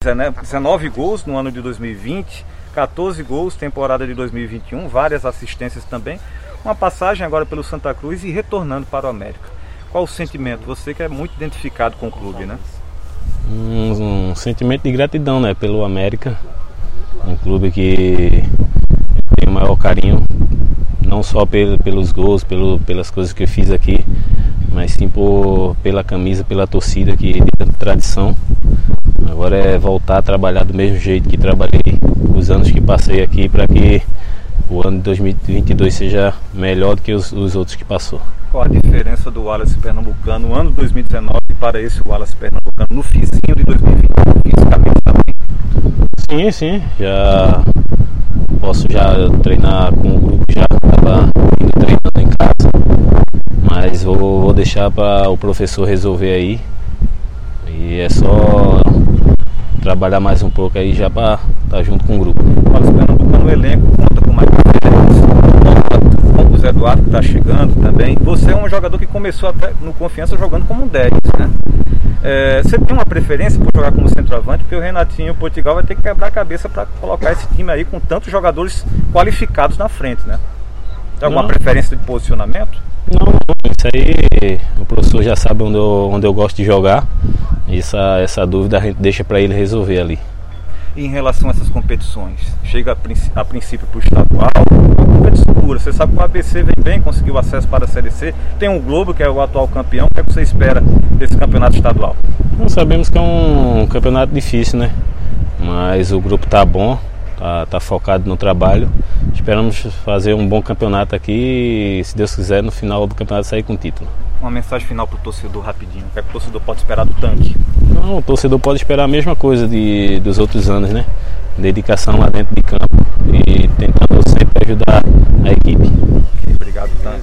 19 gols no ano de 2020, 14 gols temporada de 2021, várias assistências também. Uma passagem agora pelo Santa Cruz e retornando para o América. Qual o sentimento? Você que é muito identificado com o clube, né? Um, um sentimento de gratidão, né, pelo América, um clube que tem o maior carinho, não só pelo, pelos gols, pelo, pelas coisas que eu fiz aqui, mas sim por, pela camisa, pela torcida que tem tradição. Agora é voltar a trabalhar do mesmo jeito que trabalhei os anos que passei aqui para que o ano de 2022 seja melhor do que os, os outros que passou. Qual a diferença do Wallace Pernambucano, ano 2019, para esse Wallace Pernambucano no finzinho de 2020, Sim, sim, já posso já treinar com o grupo já, estava indo treinando em casa, mas vou, vou deixar para o professor resolver aí. E é só trabalhar mais um pouco aí já para estar tá junto com o grupo. O Wallace Pernambucano no elenco conta com mais com o Zé Eduardo que está chegando também. Você é um jogador que começou até no confiança jogando como um 10, né? É, você tem uma preferência por jogar como centroavante, porque o Renatinho Portugal vai ter que quebrar a cabeça para colocar esse time aí com tantos jogadores qualificados na frente, né? Tem alguma não. preferência de posicionamento? Não, isso aí o professor já sabe onde eu, onde eu gosto de jogar. Essa, essa dúvida a gente deixa para ele resolver ali em relação a essas competições? Chega a, princípio para o estadual, uma competição dura. Você sabe que o ABC vem bem, conseguiu acesso para a Série C. Tem o Globo, que é o atual campeão. O que, é que você espera desse campeonato estadual? Nós sabemos que é um campeonato difícil, né? Mas o grupo está bom, tá, tá, focado no trabalho. Esperamos fazer um bom campeonato aqui e, se Deus quiser, no final do campeonato sair com o título. Uma mensagem final para o torcedor rapidinho. O que, é que o torcedor pode esperar do tanque? Não, o torcedor pode esperar a mesma coisa de, dos outros anos, né? Dedicação lá dentro de campo e tentando sempre ajudar